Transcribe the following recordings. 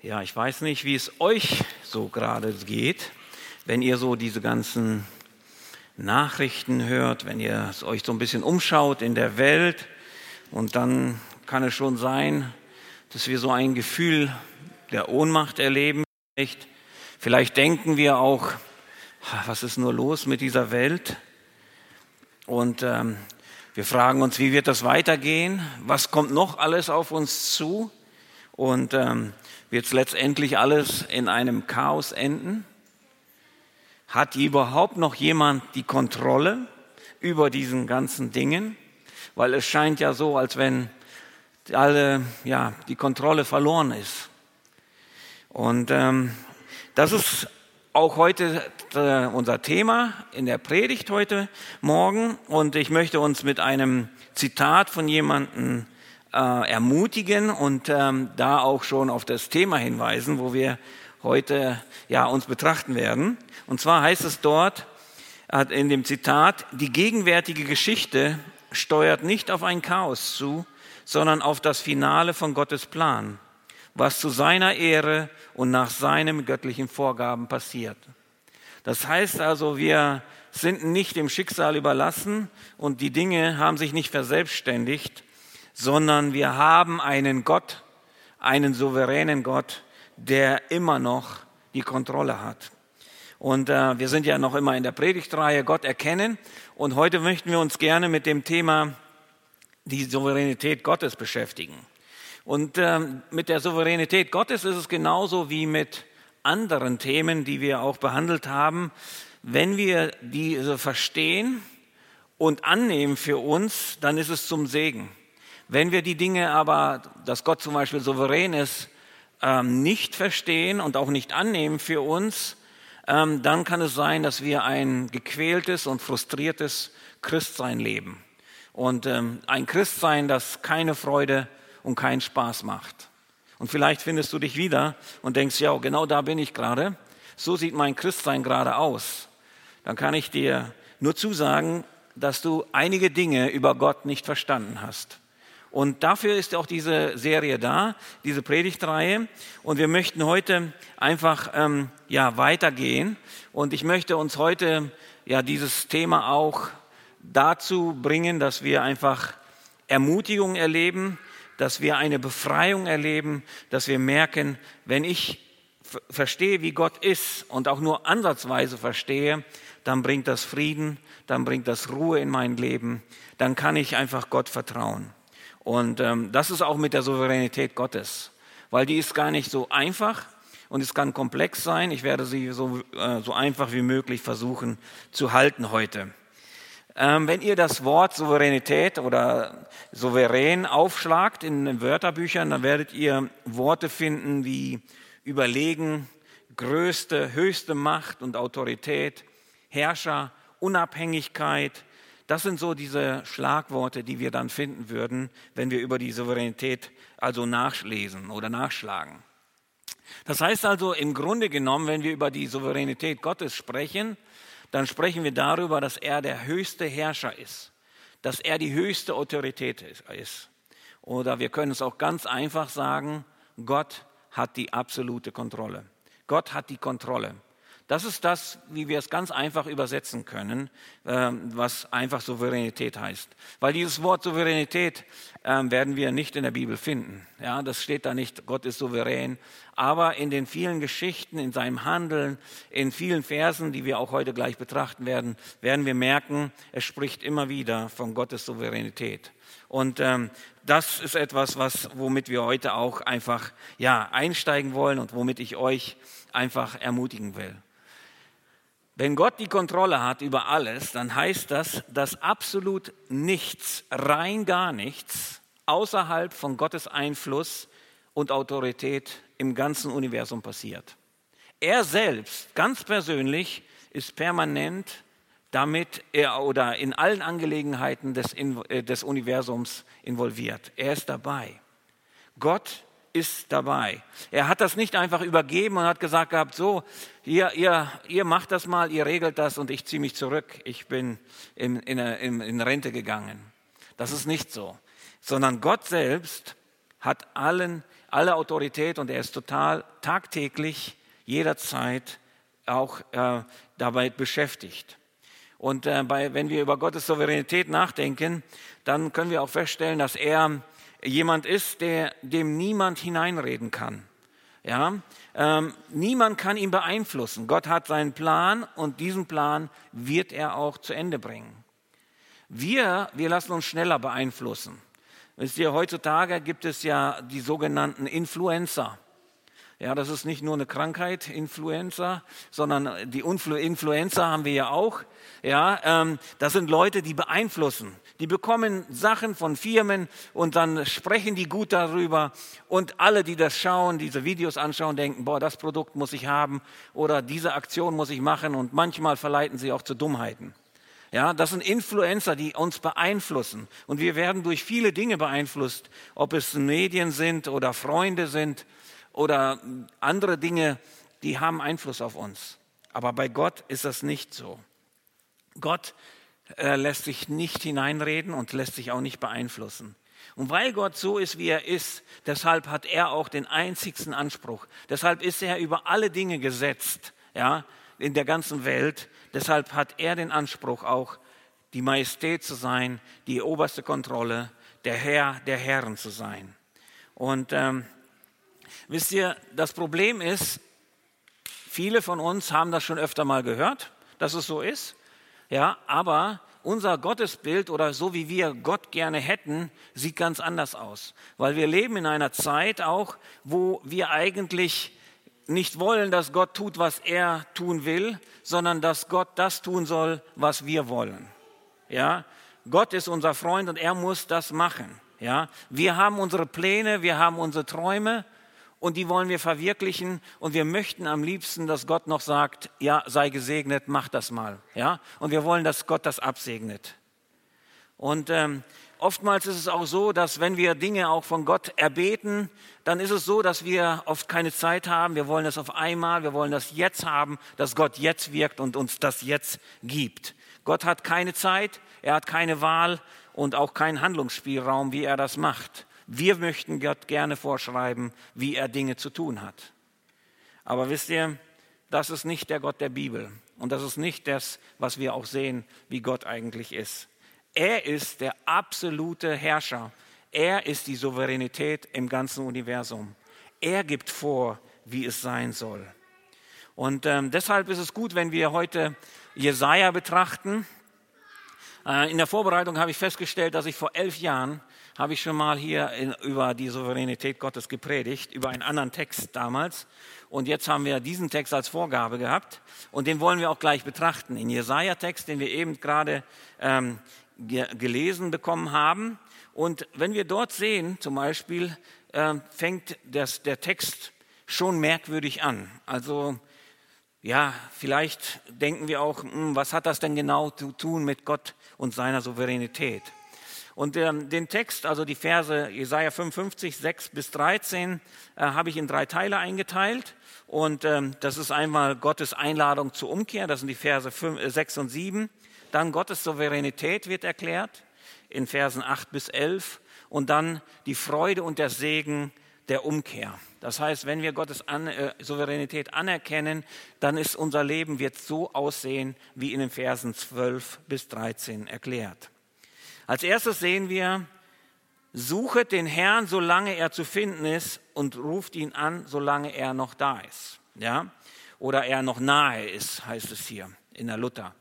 Ja, ich weiß nicht, wie es euch so gerade geht, wenn ihr so diese ganzen Nachrichten hört, wenn ihr es euch so ein bisschen umschaut in der Welt und dann kann es schon sein, dass wir so ein Gefühl der Ohnmacht erleben. Vielleicht, vielleicht denken wir auch, was ist nur los mit dieser Welt? Und ähm, wir fragen uns, wie wird das weitergehen? Was kommt noch alles auf uns zu? Und ähm, wird letztendlich alles in einem Chaos enden? Hat überhaupt noch jemand die Kontrolle über diesen ganzen Dingen? Weil es scheint ja so, als wenn alle, ja, die Kontrolle verloren ist. Und ähm, das ist auch heute äh, unser Thema in der Predigt heute Morgen. Und ich möchte uns mit einem Zitat von jemandem äh, ermutigen und ähm, da auch schon auf das Thema hinweisen, wo wir heute ja uns betrachten werden. Und zwar heißt es dort in dem Zitat: Die gegenwärtige Geschichte steuert nicht auf ein Chaos zu, sondern auf das Finale von Gottes Plan, was zu seiner Ehre und nach seinem göttlichen Vorgaben passiert. Das heißt also, wir sind nicht dem Schicksal überlassen und die Dinge haben sich nicht verselbstständigt, sondern wir haben einen Gott, einen souveränen Gott, der immer noch die Kontrolle hat. Und äh, wir sind ja noch immer in der Predigtreihe Gott erkennen. Und heute möchten wir uns gerne mit dem Thema die Souveränität Gottes beschäftigen. Und äh, mit der Souveränität Gottes ist es genauso wie mit anderen Themen, die wir auch behandelt haben. Wenn wir diese verstehen und annehmen für uns, dann ist es zum Segen. Wenn wir die Dinge aber, dass Gott zum Beispiel souverän ist, ähm, nicht verstehen und auch nicht annehmen für uns, ähm, dann kann es sein, dass wir ein gequältes und frustriertes Christsein leben. Und ähm, ein Christsein, das keine Freude und keinen Spaß macht. Und vielleicht findest du dich wieder und denkst, ja, genau da bin ich gerade. So sieht mein Christsein gerade aus. Dann kann ich dir nur zusagen, dass du einige Dinge über Gott nicht verstanden hast. Und dafür ist auch diese Serie da, diese Predigtreihe. Und wir möchten heute einfach ähm, ja weitergehen. Und ich möchte uns heute ja dieses Thema auch dazu bringen, dass wir einfach Ermutigung erleben, dass wir eine Befreiung erleben, dass wir merken, wenn ich verstehe, wie Gott ist und auch nur ansatzweise verstehe, dann bringt das Frieden, dann bringt das Ruhe in mein Leben, dann kann ich einfach Gott vertrauen. Und ähm, das ist auch mit der Souveränität Gottes, weil die ist gar nicht so einfach und es kann komplex sein. Ich werde sie so, äh, so einfach wie möglich versuchen zu halten heute. Ähm, wenn ihr das Wort Souveränität oder souverän aufschlagt in den Wörterbüchern, dann werdet ihr Worte finden wie überlegen, größte, höchste Macht und Autorität, Herrscher, Unabhängigkeit, das sind so diese Schlagworte, die wir dann finden würden, wenn wir über die Souveränität also nachlesen oder nachschlagen. Das heißt also im Grunde genommen, wenn wir über die Souveränität Gottes sprechen, dann sprechen wir darüber, dass er der höchste Herrscher ist, dass er die höchste Autorität ist. Oder wir können es auch ganz einfach sagen, Gott hat die absolute Kontrolle. Gott hat die Kontrolle. Das ist das, wie wir es ganz einfach übersetzen können, ähm, was einfach Souveränität heißt. Weil dieses Wort Souveränität ähm, werden wir nicht in der Bibel finden. Ja, das steht da nicht, Gott ist souverän. Aber in den vielen Geschichten, in seinem Handeln, in vielen Versen, die wir auch heute gleich betrachten werden, werden wir merken, es spricht immer wieder von Gottes Souveränität. Und ähm, das ist etwas, was, womit wir heute auch einfach ja, einsteigen wollen und womit ich euch einfach ermutigen will. Wenn Gott die Kontrolle hat über alles, dann heißt das, dass absolut nichts, rein gar nichts, außerhalb von Gottes Einfluss und Autorität im ganzen Universum passiert. Er selbst, ganz persönlich, ist permanent damit er oder in allen Angelegenheiten des, äh, des Universums involviert. Er ist dabei. Gott ist dabei. Er hat das nicht einfach übergeben und hat gesagt gehabt, so, ihr, ihr, ihr macht das mal, ihr regelt das und ich ziehe mich zurück. Ich bin in, in, in, in Rente gegangen. Das ist nicht so. Sondern Gott selbst hat allen, alle Autorität und er ist total tagtäglich, jederzeit auch äh, dabei beschäftigt. Und äh, bei, wenn wir über Gottes Souveränität nachdenken, dann können wir auch feststellen, dass er jemand ist, der, dem niemand hineinreden kann. Ja, ähm, niemand kann ihn beeinflussen. Gott hat seinen Plan und diesen Plan wird er auch zu Ende bringen. Wir, wir lassen uns schneller beeinflussen. Wisst ihr, heutzutage gibt es ja die sogenannten Influencer. Ja, das ist nicht nur eine Krankheit, Influenza, sondern die Influenza haben wir ja auch. Ja, ähm, das sind Leute, die beeinflussen. Die bekommen Sachen von Firmen und dann sprechen die gut darüber. Und alle, die das schauen, diese Videos anschauen, denken, boah, das Produkt muss ich haben oder diese Aktion muss ich machen. Und manchmal verleiten sie auch zu Dummheiten. Ja, das sind Influencer, die uns beeinflussen. Und wir werden durch viele Dinge beeinflusst, ob es Medien sind oder Freunde sind oder andere Dinge, die haben Einfluss auf uns. Aber bei Gott ist das nicht so. Gott äh, lässt sich nicht hineinreden und lässt sich auch nicht beeinflussen. Und weil Gott so ist, wie er ist, deshalb hat er auch den einzigsten Anspruch. Deshalb ist er über alle Dinge gesetzt, ja, in der ganzen Welt. Deshalb hat er den Anspruch auch, die Majestät zu sein, die oberste Kontrolle, der Herr der Herren zu sein. Und ähm, wisst ihr, das Problem ist, viele von uns haben das schon öfter mal gehört, dass es so ist. Ja, aber unser Gottesbild oder so wie wir Gott gerne hätten, sieht ganz anders aus. Weil wir leben in einer Zeit auch, wo wir eigentlich nicht wollen, dass Gott tut, was er tun will, sondern dass Gott das tun soll, was wir wollen. Ja, Gott ist unser Freund und er muss das machen. Ja, wir haben unsere Pläne, wir haben unsere Träume und die wollen wir verwirklichen und wir möchten am liebsten, dass Gott noch sagt, ja, sei gesegnet, mach das mal, ja, und wir wollen, dass Gott das absegnet. Und ähm, oftmals ist es auch so, dass wenn wir Dinge auch von Gott erbeten, dann ist es so, dass wir oft keine Zeit haben. Wir wollen das auf einmal, wir wollen das jetzt haben, dass Gott jetzt wirkt und uns das jetzt gibt. Gott hat keine Zeit, er hat keine Wahl und auch keinen Handlungsspielraum, wie er das macht. Wir möchten Gott gerne vorschreiben, wie er Dinge zu tun hat. Aber wisst ihr, das ist nicht der Gott der Bibel. Und das ist nicht das, was wir auch sehen, wie Gott eigentlich ist. Er ist der absolute Herrscher. Er ist die Souveränität im ganzen Universum. Er gibt vor, wie es sein soll. Und ähm, deshalb ist es gut, wenn wir heute Jesaja betrachten. Äh, in der Vorbereitung habe ich festgestellt, dass ich vor elf Jahren habe ich schon mal hier in, über die Souveränität Gottes gepredigt, über einen anderen Text damals. Und jetzt haben wir diesen Text als Vorgabe gehabt und den wollen wir auch gleich betrachten. In Jesaja-Text, den wir eben gerade ähm, ge gelesen bekommen haben. Und wenn wir dort sehen, zum Beispiel, äh, fängt das, der Text schon merkwürdig an. Also ja, vielleicht denken wir auch, hm, was hat das denn genau zu tun mit Gott und seiner Souveränität? Und den Text, also die Verse Jesaja 55, 6 bis 13, äh, habe ich in drei Teile eingeteilt. Und ähm, das ist einmal Gottes Einladung zur Umkehr, das sind die Verse 5, äh, 6 und 7. Dann Gottes Souveränität wird erklärt in Versen 8 bis 11. Und dann die Freude und der Segen der Umkehr. Das heißt, wenn wir Gottes An äh, Souveränität anerkennen, dann ist unser Leben wird so aussehen, wie in den Versen 12 bis 13 erklärt. Als erstes sehen wir, suchet den Herrn, solange er zu finden ist und ruft ihn an, solange er noch da ist. Ja? Oder er noch nahe ist, heißt es hier in der Luther.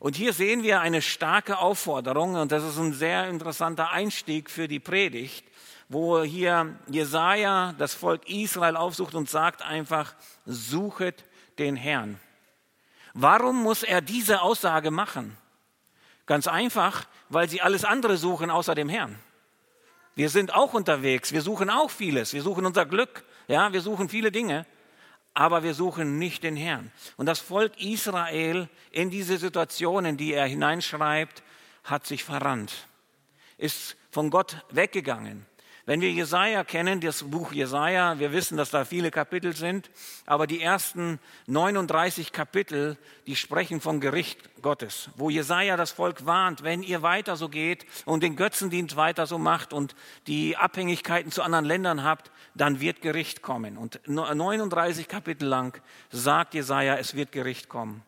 Und hier sehen wir eine starke Aufforderung und das ist ein sehr interessanter Einstieg für die Predigt, wo hier Jesaja das Volk Israel aufsucht und sagt einfach, suchet den Herrn. Warum muss er diese Aussage machen? Ganz einfach, weil sie alles andere suchen außer dem Herrn. Wir sind auch unterwegs, wir suchen auch vieles, wir suchen unser Glück, ja, wir suchen viele Dinge, aber wir suchen nicht den Herrn. Und das Volk Israel in diese Situationen, die er hineinschreibt, hat sich verrannt, ist von Gott weggegangen. Wenn wir Jesaja kennen, das Buch Jesaja, wir wissen, dass da viele Kapitel sind, aber die ersten 39 Kapitel, die sprechen vom Gericht Gottes, wo Jesaja das Volk warnt, wenn ihr weiter so geht und den Götzendienst weiter so macht und die Abhängigkeiten zu anderen Ländern habt, dann wird Gericht kommen. Und 39 Kapitel lang sagt Jesaja, es wird Gericht kommen.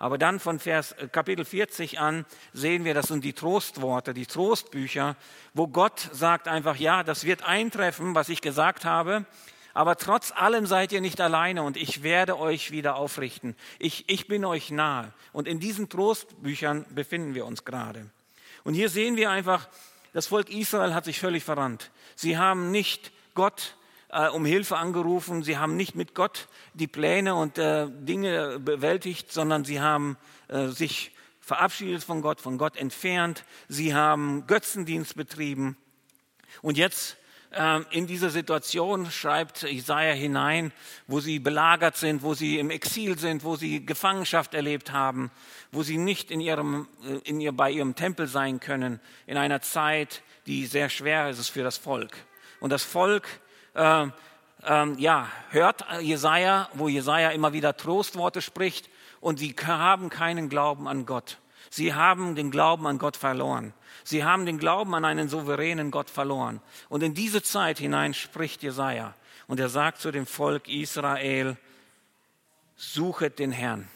Aber dann von Vers, äh, Kapitel 40 an sehen wir, das sind die Trostworte, die Trostbücher, wo Gott sagt einfach, ja, das wird eintreffen, was ich gesagt habe. Aber trotz allem seid ihr nicht alleine und ich werde euch wieder aufrichten. Ich, ich bin euch nahe. Und in diesen Trostbüchern befinden wir uns gerade. Und hier sehen wir einfach, das Volk Israel hat sich völlig verrannt. Sie haben nicht Gott äh, um Hilfe angerufen. Sie haben nicht mit Gott die Pläne und äh, Dinge bewältigt, sondern sie haben äh, sich verabschiedet von Gott, von Gott entfernt. Sie haben Götzendienst betrieben. Und jetzt äh, in diese Situation schreibt Isaiah hinein, wo sie belagert sind, wo sie im Exil sind, wo sie Gefangenschaft erlebt haben, wo sie nicht in ihrem, äh, in ihr, bei ihrem Tempel sein können, in einer Zeit, die sehr schwer ist für das Volk. Und das Volk äh, äh, ja, hört Jesaja, wo Jesaja immer wieder Trostworte spricht und sie haben keinen Glauben an Gott. Sie haben den Glauben an Gott verloren. Sie haben den Glauben an einen souveränen Gott verloren. Und in diese Zeit hinein spricht Jesaja und er sagt zu dem Volk Israel: Suchet den Herrn.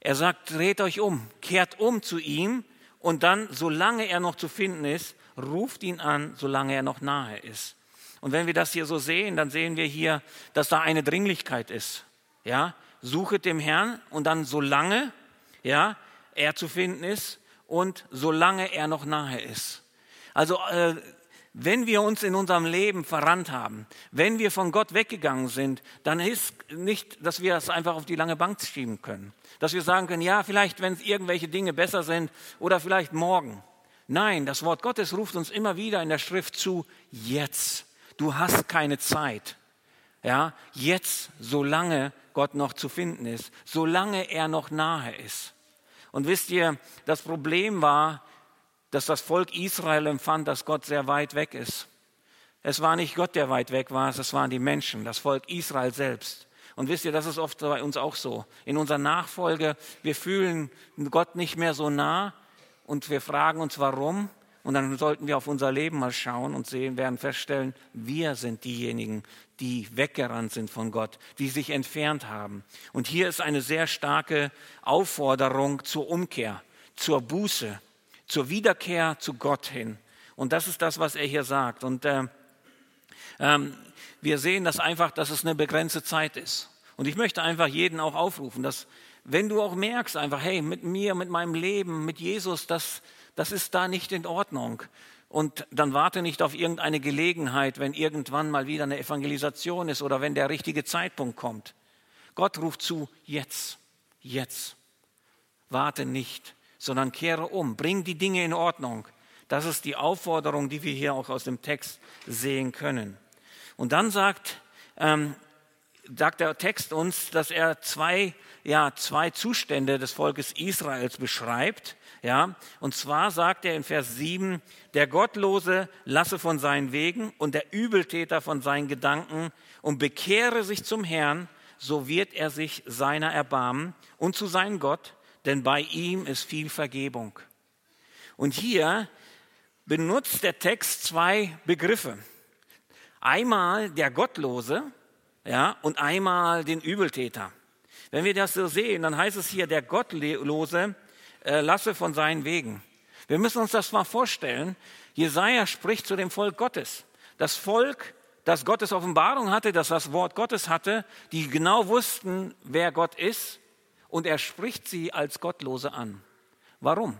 Er sagt: Dreht euch um, kehrt um zu ihm und dann, solange er noch zu finden ist, ruft ihn an, solange er noch nahe ist. Und wenn wir das hier so sehen, dann sehen wir hier, dass da eine Dringlichkeit ist. Ja, suchet dem Herrn und dann solange, ja, er zu finden ist und solange er noch nahe ist. Also äh, wenn wir uns in unserem Leben verrannt haben, wenn wir von Gott weggegangen sind, dann ist nicht, dass wir es einfach auf die lange Bank schieben können. Dass wir sagen können, ja, vielleicht, wenn irgendwelche Dinge besser sind oder vielleicht morgen. Nein, das Wort Gottes ruft uns immer wieder in der Schrift zu, jetzt. Du hast keine Zeit. Ja, jetzt, solange Gott noch zu finden ist, solange er noch nahe ist. Und wisst ihr, das Problem war, dass das Volk Israel empfand, dass Gott sehr weit weg ist. Es war nicht Gott, der weit weg war, es waren die Menschen, das Volk Israel selbst. Und wisst ihr, das ist oft bei uns auch so. In unserer Nachfolge, wir fühlen Gott nicht mehr so nah und wir fragen uns, warum. Und dann sollten wir auf unser Leben mal schauen und sehen, werden feststellen, wir sind diejenigen, die weggerannt sind von Gott, die sich entfernt haben. Und hier ist eine sehr starke Aufforderung zur Umkehr, zur Buße, zur Wiederkehr zu Gott hin. Und das ist das, was er hier sagt. Und äh, ähm, wir sehen das einfach, dass es eine begrenzte Zeit ist. Und ich möchte einfach jeden auch aufrufen, dass wenn du auch merkst einfach, hey, mit mir, mit meinem Leben, mit Jesus, das, das ist da nicht in Ordnung. Und dann warte nicht auf irgendeine Gelegenheit, wenn irgendwann mal wieder eine Evangelisation ist oder wenn der richtige Zeitpunkt kommt. Gott ruft zu, jetzt, jetzt. Warte nicht, sondern kehre um, bring die Dinge in Ordnung. Das ist die Aufforderung, die wir hier auch aus dem Text sehen können. Und dann sagt, ähm, sagt der Text uns, dass er zwei, ja, zwei Zustände des Volkes Israels beschreibt. Ja, und zwar sagt er in Vers 7, der Gottlose lasse von seinen Wegen und der Übeltäter von seinen Gedanken und bekehre sich zum Herrn, so wird er sich seiner erbarmen und zu seinem Gott, denn bei ihm ist viel Vergebung. Und hier benutzt der Text zwei Begriffe. Einmal der Gottlose, ja, und einmal den Übeltäter. Wenn wir das so sehen, dann heißt es hier, der Gottlose äh, lasse von seinen Wegen. Wir müssen uns das mal vorstellen. Jesaja spricht zu dem Volk Gottes. Das Volk, das Gottes Offenbarung hatte, das das Wort Gottes hatte, die genau wussten, wer Gott ist, und er spricht sie als Gottlose an. Warum?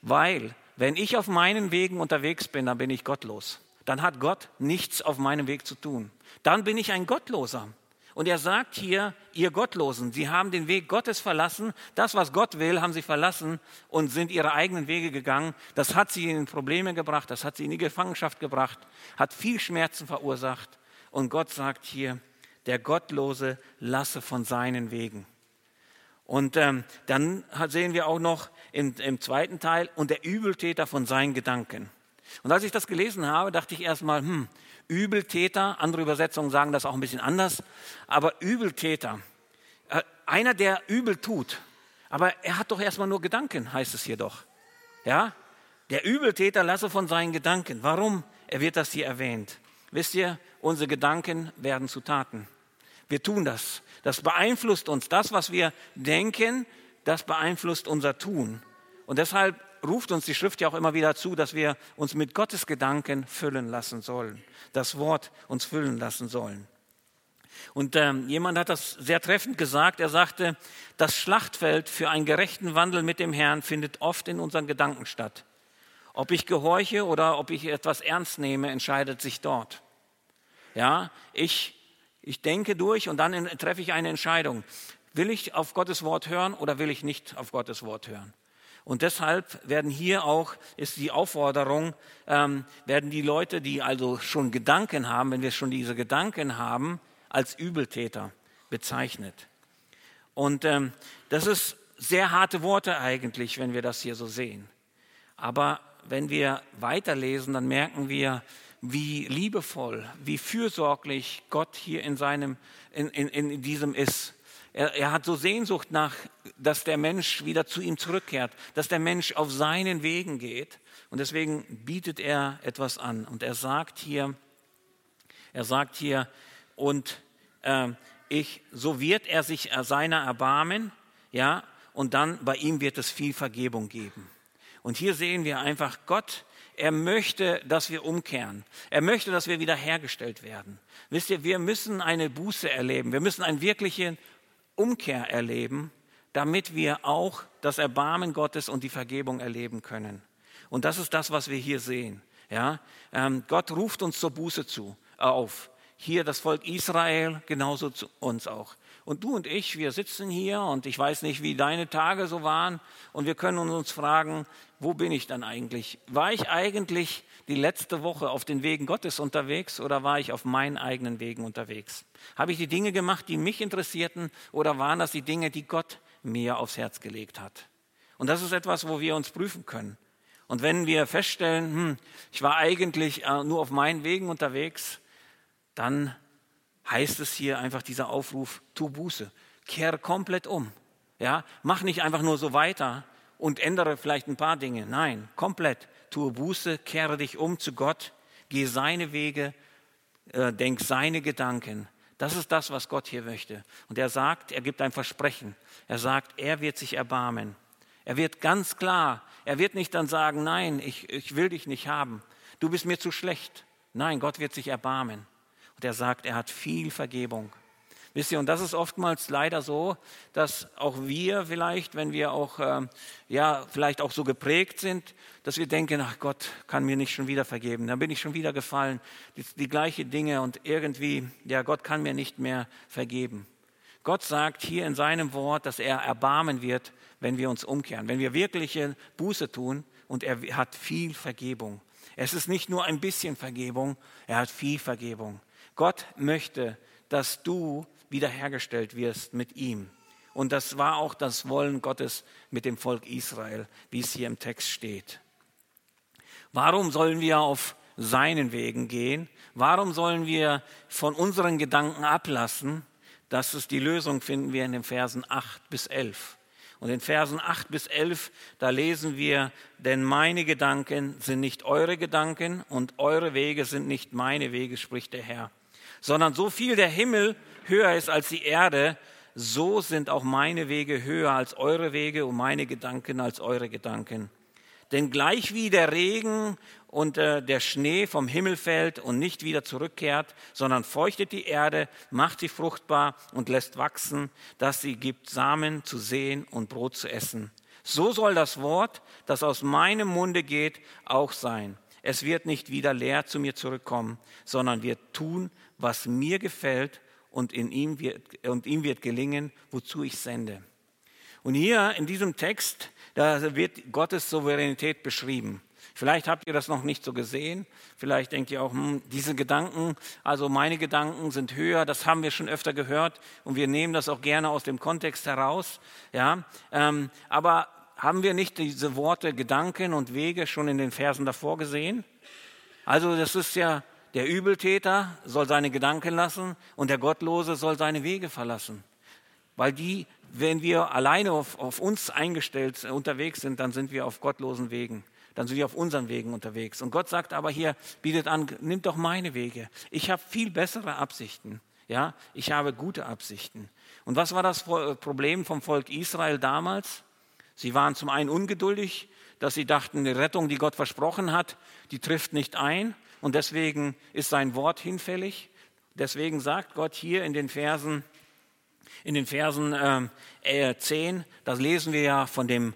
Weil, wenn ich auf meinen Wegen unterwegs bin, dann bin ich gottlos. Dann hat Gott nichts auf meinem Weg zu tun. Dann bin ich ein Gottloser. Und er sagt hier, ihr Gottlosen, sie haben den Weg Gottes verlassen, das, was Gott will, haben sie verlassen und sind ihre eigenen Wege gegangen. Das hat sie in Probleme gebracht, das hat sie in die Gefangenschaft gebracht, hat viel Schmerzen verursacht. Und Gott sagt hier, der Gottlose lasse von seinen Wegen. Und ähm, dann sehen wir auch noch im, im zweiten Teil, und der Übeltäter von seinen Gedanken. Und als ich das gelesen habe, dachte ich erstmal, hm, Übeltäter, andere Übersetzungen sagen das auch ein bisschen anders, aber Übeltäter, äh, einer, der übel tut, aber er hat doch erstmal nur Gedanken, heißt es hier doch. Ja? Der Übeltäter lasse von seinen Gedanken. Warum? Er wird das hier erwähnt. Wisst ihr, unsere Gedanken werden zu Taten. Wir tun das. Das beeinflusst uns. Das, was wir denken, das beeinflusst unser Tun. Und deshalb ruft uns die Schrift ja auch immer wieder zu, dass wir uns mit Gottes Gedanken füllen lassen sollen. Das Wort uns füllen lassen sollen. Und ähm, jemand hat das sehr treffend gesagt. Er sagte, das Schlachtfeld für einen gerechten Wandel mit dem Herrn findet oft in unseren Gedanken statt. Ob ich gehorche oder ob ich etwas ernst nehme, entscheidet sich dort. Ja, ich, ich denke durch und dann treffe ich eine Entscheidung. Will ich auf Gottes Wort hören oder will ich nicht auf Gottes Wort hören? Und deshalb werden hier auch, ist die Aufforderung, ähm, werden die Leute, die also schon Gedanken haben, wenn wir schon diese Gedanken haben, als Übeltäter bezeichnet. Und ähm, das ist sehr harte Worte eigentlich, wenn wir das hier so sehen. Aber wenn wir weiterlesen, dann merken wir, wie liebevoll, wie fürsorglich Gott hier in, seinem, in, in, in diesem ist. Er, er, hat so Sehnsucht nach, dass der Mensch wieder zu ihm zurückkehrt, dass der Mensch auf seinen Wegen geht. Und deswegen bietet er etwas an. Und er sagt hier, er sagt hier, und äh, ich, so wird er sich seiner erbarmen, ja, und dann bei ihm wird es viel Vergebung geben. Und hier sehen wir einfach Gott, er möchte, dass wir umkehren. Er möchte, dass wir wiederhergestellt werden. Wisst ihr, wir müssen eine Buße erleben. Wir müssen eine wirkliche Umkehr erleben, damit wir auch das Erbarmen Gottes und die Vergebung erleben können. Und das ist das, was wir hier sehen. Ja, ähm, Gott ruft uns zur Buße zu, auf hier das Volk Israel, genauso zu uns auch. Und du und ich, wir sitzen hier und ich weiß nicht, wie deine Tage so waren und wir können uns fragen, wo bin ich dann eigentlich? War ich eigentlich die letzte Woche auf den Wegen Gottes unterwegs oder war ich auf meinen eigenen Wegen unterwegs? Habe ich die Dinge gemacht, die mich interessierten oder waren das die Dinge, die Gott mir aufs Herz gelegt hat? Und das ist etwas, wo wir uns prüfen können. Und wenn wir feststellen, hm, ich war eigentlich äh, nur auf meinen Wegen unterwegs, dann heißt es hier einfach dieser Aufruf, tu Buße, kehre komplett um. Ja, mach nicht einfach nur so weiter und ändere vielleicht ein paar Dinge. Nein, komplett. Tue Buße, kehre dich um zu Gott, geh seine Wege, äh, denk seine Gedanken. Das ist das, was Gott hier möchte. Und er sagt, er gibt ein Versprechen. Er sagt, er wird sich erbarmen. Er wird ganz klar, er wird nicht dann sagen, nein, ich, ich will dich nicht haben. Du bist mir zu schlecht. Nein, Gott wird sich erbarmen. Und er sagt, er hat viel Vergebung. Wisst ihr, und das ist oftmals leider so, dass auch wir vielleicht, wenn wir auch, äh, ja, vielleicht auch so geprägt sind, dass wir denken, ach Gott kann mir nicht schon wieder vergeben, dann bin ich schon wieder gefallen, die, die gleiche Dinge und irgendwie, ja, Gott kann mir nicht mehr vergeben. Gott sagt hier in seinem Wort, dass er erbarmen wird, wenn wir uns umkehren, wenn wir wirkliche Buße tun und er hat viel Vergebung. Es ist nicht nur ein bisschen Vergebung, er hat viel Vergebung. Gott möchte, dass du wiederhergestellt wirst mit ihm. Und das war auch das Wollen Gottes mit dem Volk Israel, wie es hier im Text steht. Warum sollen wir auf seinen Wegen gehen? Warum sollen wir von unseren Gedanken ablassen? Das ist die Lösung, finden wir in den Versen 8 bis 11. Und in Versen 8 bis 11, da lesen wir, denn meine Gedanken sind nicht eure Gedanken und eure Wege sind nicht meine Wege, spricht der Herr sondern so viel der Himmel höher ist als die Erde, so sind auch meine Wege höher als eure Wege und meine Gedanken als eure Gedanken. Denn gleich wie der Regen und äh, der Schnee vom Himmel fällt und nicht wieder zurückkehrt, sondern feuchtet die Erde, macht sie fruchtbar und lässt wachsen, dass sie gibt Samen zu sehen und Brot zu essen. So soll das Wort, das aus meinem Munde geht, auch sein. Es wird nicht wieder leer zu mir zurückkommen, sondern wird tun, was mir gefällt und, in ihm wird, und ihm wird gelingen, wozu ich sende. Und hier in diesem Text, da wird Gottes Souveränität beschrieben. Vielleicht habt ihr das noch nicht so gesehen. Vielleicht denkt ihr auch, hm, diese Gedanken, also meine Gedanken sind höher. Das haben wir schon öfter gehört und wir nehmen das auch gerne aus dem Kontext heraus. Ja, ähm, aber haben wir nicht diese Worte Gedanken und Wege schon in den Versen davor gesehen? Also das ist ja, der Übeltäter soll seine Gedanken lassen und der Gottlose soll seine Wege verlassen. Weil die, wenn wir alleine auf, auf uns eingestellt unterwegs sind, dann sind wir auf gottlosen Wegen. Dann sind wir auf unseren Wegen unterwegs. Und Gott sagt aber hier, bietet an, nimm doch meine Wege. Ich habe viel bessere Absichten. Ja, ich habe gute Absichten. Und was war das Problem vom Volk Israel damals? Sie waren zum einen ungeduldig, dass sie dachten, die Rettung, die Gott versprochen hat, die trifft nicht ein. Und deswegen ist sein Wort hinfällig. Deswegen sagt Gott hier in den Versen, in den Versen äh, 10, das lesen wir ja von dem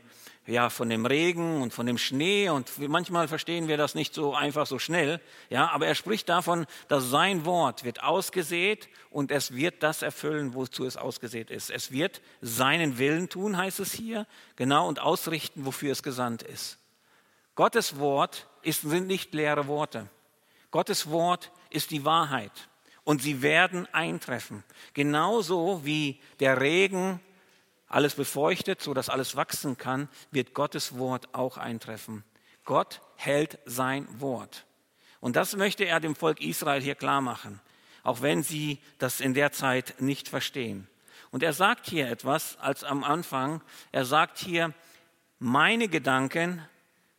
ja, von dem Regen und von dem Schnee und manchmal verstehen wir das nicht so einfach so schnell, ja, aber er spricht davon, dass sein Wort wird ausgesät und es wird das erfüllen, wozu es ausgesät ist. Es wird seinen Willen tun, heißt es hier, genau, und ausrichten, wofür es gesandt ist. Gottes Wort ist, sind nicht leere Worte. Gottes Wort ist die Wahrheit und sie werden eintreffen. Genauso wie der Regen alles befeuchtet, so dass alles wachsen kann, wird Gottes Wort auch eintreffen. Gott hält sein Wort. Und das möchte er dem Volk Israel hier klar machen, auch wenn sie das in der Zeit nicht verstehen. Und er sagt hier etwas als am Anfang. Er sagt hier, meine Gedanken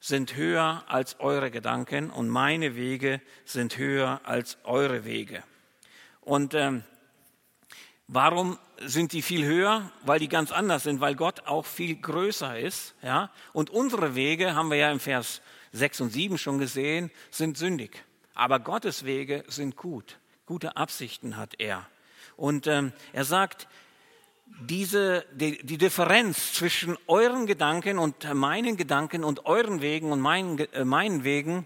sind höher als eure Gedanken und meine Wege sind höher als eure Wege. Und ähm, Warum sind die viel höher? Weil die ganz anders sind, weil Gott auch viel größer ist. Ja? Und unsere Wege, haben wir ja im Vers 6 und 7 schon gesehen, sind sündig. Aber Gottes Wege sind gut. Gute Absichten hat er. Und ähm, er sagt, diese, die, die, Differenz zwischen euren Gedanken und meinen Gedanken und euren Wegen und meinen, äh, meinen Wegen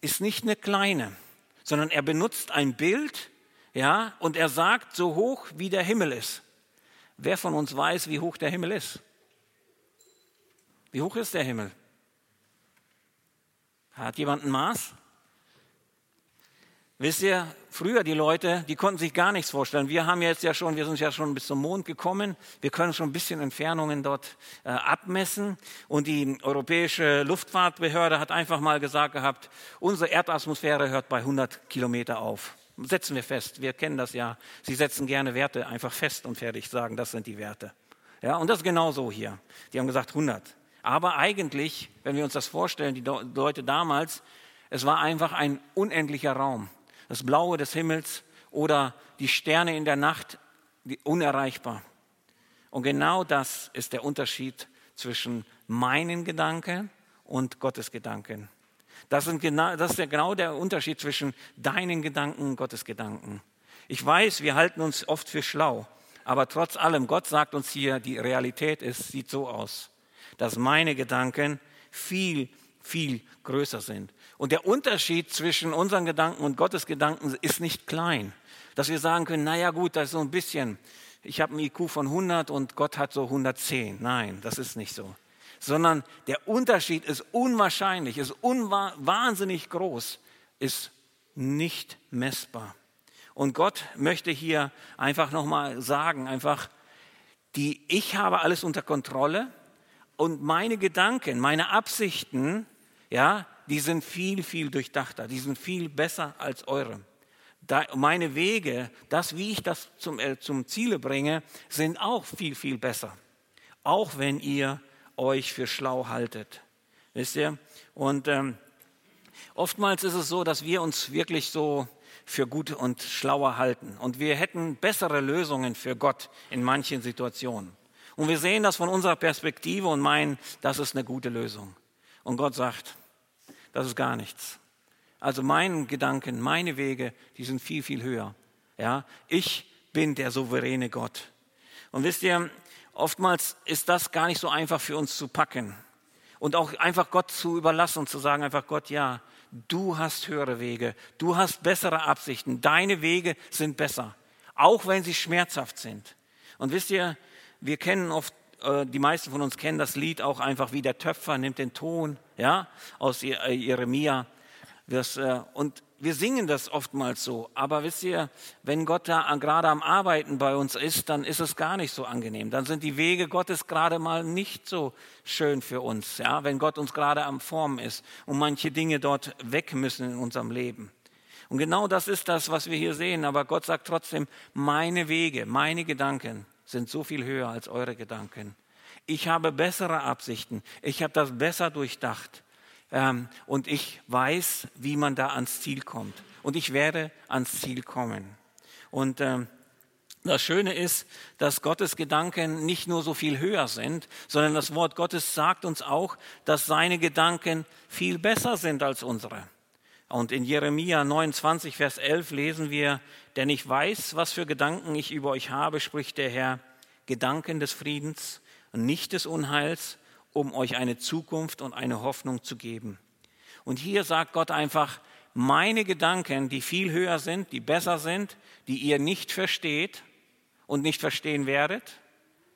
ist nicht eine kleine, sondern er benutzt ein Bild, ja, und er sagt, so hoch wie der Himmel ist. Wer von uns weiß, wie hoch der Himmel ist? Wie hoch ist der Himmel? Hat jemand ein Maß? Wisst ihr, früher die Leute, die konnten sich gar nichts vorstellen. Wir haben jetzt ja schon, wir sind ja schon bis zum Mond gekommen. Wir können schon ein bisschen Entfernungen dort äh, abmessen. Und die Europäische Luftfahrtbehörde hat einfach mal gesagt gehabt, unsere Erdatmosphäre hört bei 100 Kilometer auf setzen wir fest. Wir kennen das ja. Sie setzen gerne Werte einfach fest und fertig sagen, das sind die Werte. Ja, und das ist genau so hier. Die haben gesagt 100. Aber eigentlich, wenn wir uns das vorstellen, die Leute damals, es war einfach ein unendlicher Raum. Das Blaue des Himmels oder die Sterne in der Nacht, unerreichbar. Und genau das ist der Unterschied zwischen meinen Gedanken und Gottes Gedanken. Das, genau, das ist ja genau der Unterschied zwischen deinen Gedanken und Gottes Gedanken. Ich weiß, wir halten uns oft für schlau, aber trotz allem, Gott sagt uns hier, die Realität ist, sieht so aus, dass meine Gedanken viel, viel größer sind. Und der Unterschied zwischen unseren Gedanken und Gottes Gedanken ist nicht klein. Dass wir sagen können, naja gut, das ist so ein bisschen, ich habe ein IQ von 100 und Gott hat so 110. Nein, das ist nicht so sondern der Unterschied ist unwahrscheinlich, ist wahnsinnig groß, ist nicht messbar. Und Gott möchte hier einfach nochmal sagen, einfach, die, ich habe alles unter Kontrolle und meine Gedanken, meine Absichten, ja, die sind viel, viel durchdachter, die sind viel besser als eure. Da, meine Wege, das, wie ich das zum, äh, zum Ziele bringe, sind auch viel, viel besser. Auch wenn ihr euch für schlau haltet. Wisst ihr? Und ähm, oftmals ist es so, dass wir uns wirklich so für gut und schlauer halten. Und wir hätten bessere Lösungen für Gott in manchen Situationen. Und wir sehen das von unserer Perspektive und meinen, das ist eine gute Lösung. Und Gott sagt, das ist gar nichts. Also meine Gedanken, meine Wege, die sind viel, viel höher. Ja, ich bin der souveräne Gott. Und wisst ihr, Oftmals ist das gar nicht so einfach für uns zu packen. Und auch einfach Gott zu überlassen und zu sagen, einfach Gott, ja, du hast höhere Wege, du hast bessere Absichten, deine Wege sind besser, auch wenn sie schmerzhaft sind. Und wisst ihr, wir kennen oft, äh, die meisten von uns kennen das Lied auch einfach wie der Töpfer nimmt den Ton, ja, aus äh, Jeremia. Äh, und wir singen das oftmals so, aber wisst ihr, wenn Gott da gerade am Arbeiten bei uns ist, dann ist es gar nicht so angenehm. Dann sind die Wege Gottes gerade mal nicht so schön für uns, ja, wenn Gott uns gerade am Formen ist und manche Dinge dort weg müssen in unserem Leben. Und genau das ist das, was wir hier sehen. Aber Gott sagt trotzdem, meine Wege, meine Gedanken sind so viel höher als eure Gedanken. Ich habe bessere Absichten. Ich habe das besser durchdacht. Ähm, und ich weiß, wie man da ans Ziel kommt. Und ich werde ans Ziel kommen. Und ähm, das Schöne ist, dass Gottes Gedanken nicht nur so viel höher sind, sondern das Wort Gottes sagt uns auch, dass seine Gedanken viel besser sind als unsere. Und in Jeremia 29, Vers 11 lesen wir, denn ich weiß, was für Gedanken ich über euch habe, spricht der Herr, Gedanken des Friedens und nicht des Unheils, um euch eine Zukunft und eine Hoffnung zu geben. Und hier sagt Gott einfach, meine Gedanken, die viel höher sind, die besser sind, die ihr nicht versteht und nicht verstehen werdet,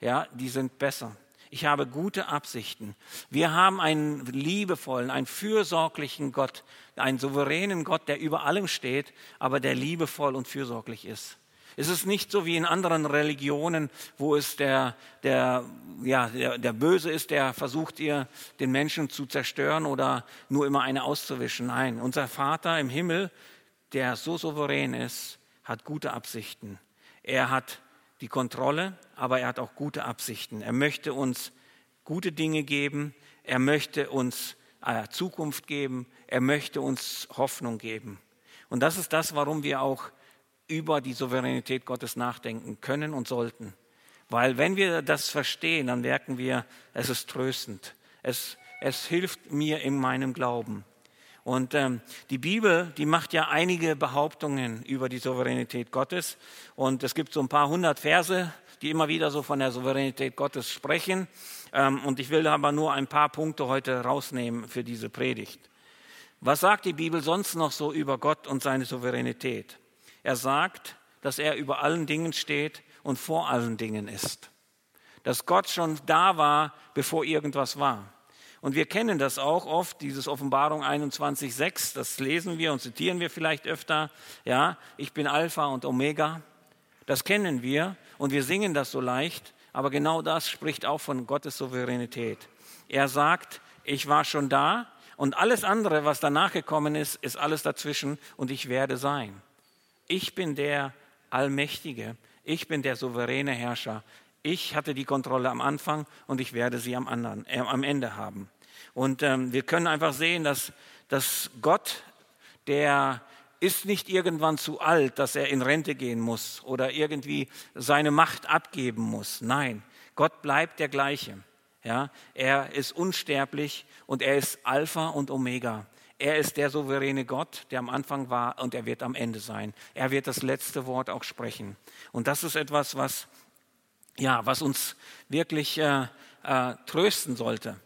ja, die sind besser. Ich habe gute Absichten. Wir haben einen liebevollen, einen fürsorglichen Gott, einen souveränen Gott, der über allem steht, aber der liebevoll und fürsorglich ist. Es ist nicht so wie in anderen Religionen, wo es der, der, ja, der, der Böse ist, der versucht, ihr den Menschen zu zerstören oder nur immer eine auszuwischen. Nein, unser Vater im Himmel, der so souverän ist, hat gute Absichten. Er hat die Kontrolle, aber er hat auch gute Absichten. Er möchte uns gute Dinge geben. Er möchte uns äh, Zukunft geben. Er möchte uns Hoffnung geben. Und das ist das, warum wir auch über die Souveränität Gottes nachdenken können und sollten. Weil wenn wir das verstehen, dann merken wir, es ist tröstend. Es, es hilft mir in meinem Glauben. Und ähm, die Bibel, die macht ja einige Behauptungen über die Souveränität Gottes. Und es gibt so ein paar hundert Verse, die immer wieder so von der Souveränität Gottes sprechen. Ähm, und ich will aber nur ein paar Punkte heute rausnehmen für diese Predigt. Was sagt die Bibel sonst noch so über Gott und seine Souveränität? Er sagt, dass er über allen Dingen steht und vor allen Dingen ist. Dass Gott schon da war, bevor irgendwas war. Und wir kennen das auch oft, dieses Offenbarung 21.6, das lesen wir und zitieren wir vielleicht öfter. Ja, ich bin Alpha und Omega. Das kennen wir und wir singen das so leicht, aber genau das spricht auch von Gottes Souveränität. Er sagt, ich war schon da und alles andere, was danach gekommen ist, ist alles dazwischen und ich werde sein. Ich bin der Allmächtige. Ich bin der souveräne Herrscher. Ich hatte die Kontrolle am Anfang und ich werde sie am, anderen, äh, am Ende haben. Und ähm, wir können einfach sehen, dass, dass Gott, der ist nicht irgendwann zu alt, dass er in Rente gehen muss oder irgendwie seine Macht abgeben muss. Nein, Gott bleibt der gleiche. Ja, er ist unsterblich und er ist Alpha und Omega. Er ist der souveräne Gott, der am Anfang war und er wird am Ende sein. Er wird das letzte Wort auch sprechen. Und das ist etwas, was, ja, was uns wirklich äh, äh, trösten sollte.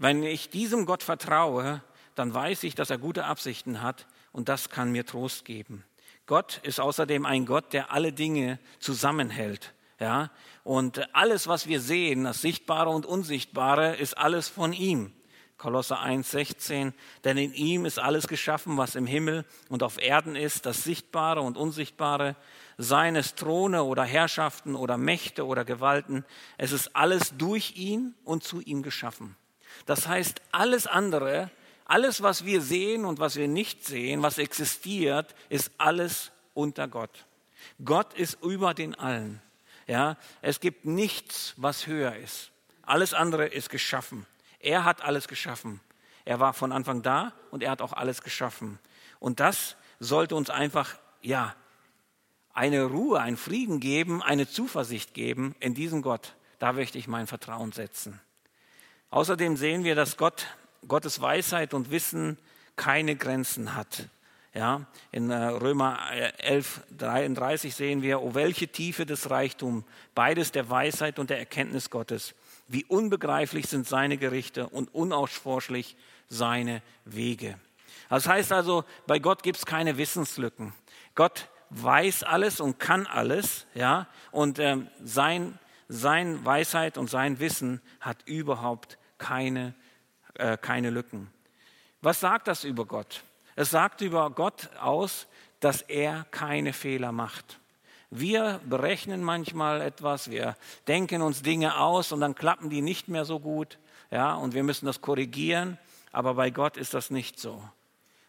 Wenn ich diesem Gott vertraue, dann weiß ich, dass er gute Absichten hat und das kann mir Trost geben. Gott ist außerdem ein Gott, der alle Dinge zusammenhält. Ja? Und alles, was wir sehen, das Sichtbare und Unsichtbare, ist alles von ihm. Kolosser 1,16, denn in ihm ist alles geschaffen, was im Himmel und auf Erden ist, das Sichtbare und Unsichtbare, seines Throne oder Herrschaften oder Mächte oder Gewalten. Es ist alles durch ihn und zu ihm geschaffen. Das heißt, alles andere, alles, was wir sehen und was wir nicht sehen, was existiert, ist alles unter Gott. Gott ist über den allen. Ja, es gibt nichts, was höher ist. Alles andere ist geschaffen. Er hat alles geschaffen. Er war von Anfang da und er hat auch alles geschaffen. Und das sollte uns einfach, ja, eine Ruhe, einen Frieden geben, eine Zuversicht geben in diesen Gott. Da möchte ich mein Vertrauen setzen. Außerdem sehen wir, dass Gott, Gottes Weisheit und Wissen keine Grenzen hat. Ja, in äh, Römer 11, 33 sehen wir, oh welche Tiefe des Reichtums, beides der Weisheit und der Erkenntnis Gottes. Wie unbegreiflich sind seine Gerichte und unausforschlich seine Wege. Das heißt also, bei Gott gibt es keine Wissenslücken. Gott weiß alles und kann alles, ja, und ähm, sein, sein Weisheit und sein Wissen hat überhaupt keine, äh, keine Lücken. Was sagt das über Gott? Es sagt über Gott aus, dass er keine Fehler macht. Wir berechnen manchmal etwas, wir denken uns Dinge aus und dann klappen die nicht mehr so gut, ja, und wir müssen das korrigieren, aber bei Gott ist das nicht so,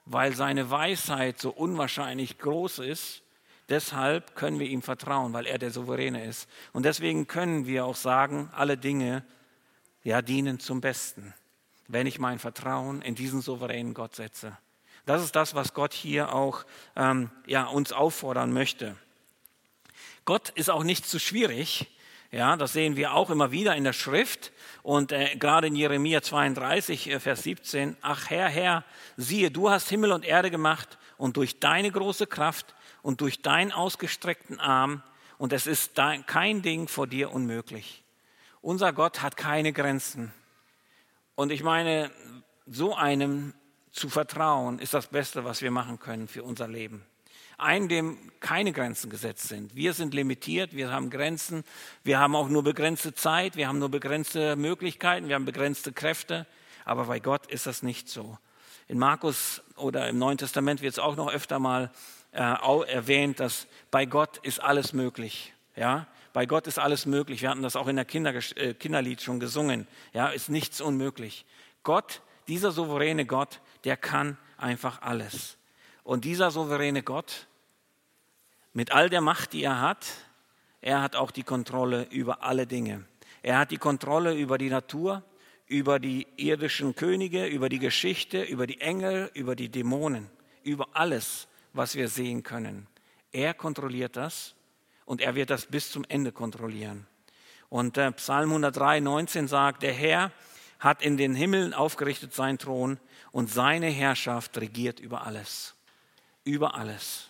weil seine Weisheit so unwahrscheinlich groß ist. Deshalb können wir ihm vertrauen, weil er der Souveräne ist. Und deswegen können wir auch sagen, alle Dinge ja dienen zum Besten, wenn ich mein Vertrauen in diesen souveränen Gott setze. Das ist das, was Gott hier auch ähm, ja, uns auffordern möchte. Gott ist auch nicht zu schwierig. Ja, das sehen wir auch immer wieder in der Schrift. Und äh, gerade in Jeremia 32, äh, Vers 17, ach Herr, Herr, siehe, du hast Himmel und Erde gemacht und durch deine große Kraft und durch deinen ausgestreckten Arm und es ist dein, kein Ding vor dir unmöglich. Unser Gott hat keine Grenzen. Und ich meine, so einem zu vertrauen, ist das Beste, was wir machen können für unser Leben. Einen, dem keine Grenzen gesetzt sind. Wir sind limitiert, wir haben Grenzen, wir haben auch nur begrenzte Zeit, wir haben nur begrenzte Möglichkeiten, wir haben begrenzte Kräfte, aber bei Gott ist das nicht so. In Markus oder im Neuen Testament wird es auch noch öfter mal äh, erwähnt, dass bei Gott ist alles möglich. Ja, bei Gott ist alles möglich. Wir hatten das auch in der Kinder, äh, Kinderlied schon gesungen. Ja, ist nichts unmöglich. Gott, dieser souveräne Gott, der kann einfach alles. Und dieser souveräne Gott, mit all der Macht, die er hat, er hat auch die Kontrolle über alle Dinge. Er hat die Kontrolle über die Natur, über die irdischen Könige, über die Geschichte, über die Engel, über die Dämonen, über alles, was wir sehen können. Er kontrolliert das und er wird das bis zum Ende kontrollieren. Und äh, Psalm 103, 19 sagt, der Herr hat in den Himmeln aufgerichtet seinen Thron und seine Herrschaft regiert über alles. Über alles.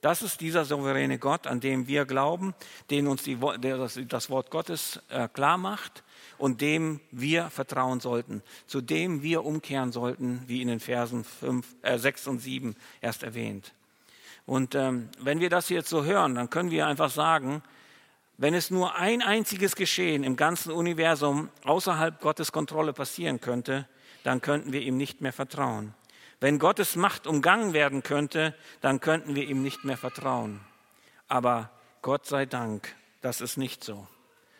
Das ist dieser souveräne Gott, an dem wir glauben, den uns die, das Wort Gottes äh, klar macht und dem wir vertrauen sollten, zu dem wir umkehren sollten, wie in den Versen 5, äh, 6 und 7 erst erwähnt. Und ähm, wenn wir das jetzt so hören, dann können wir einfach sagen, wenn es nur ein einziges Geschehen im ganzen Universum außerhalb Gottes Kontrolle passieren könnte, dann könnten wir ihm nicht mehr vertrauen. Wenn Gottes Macht umgangen werden könnte, dann könnten wir ihm nicht mehr vertrauen. Aber Gott sei Dank, das ist nicht so,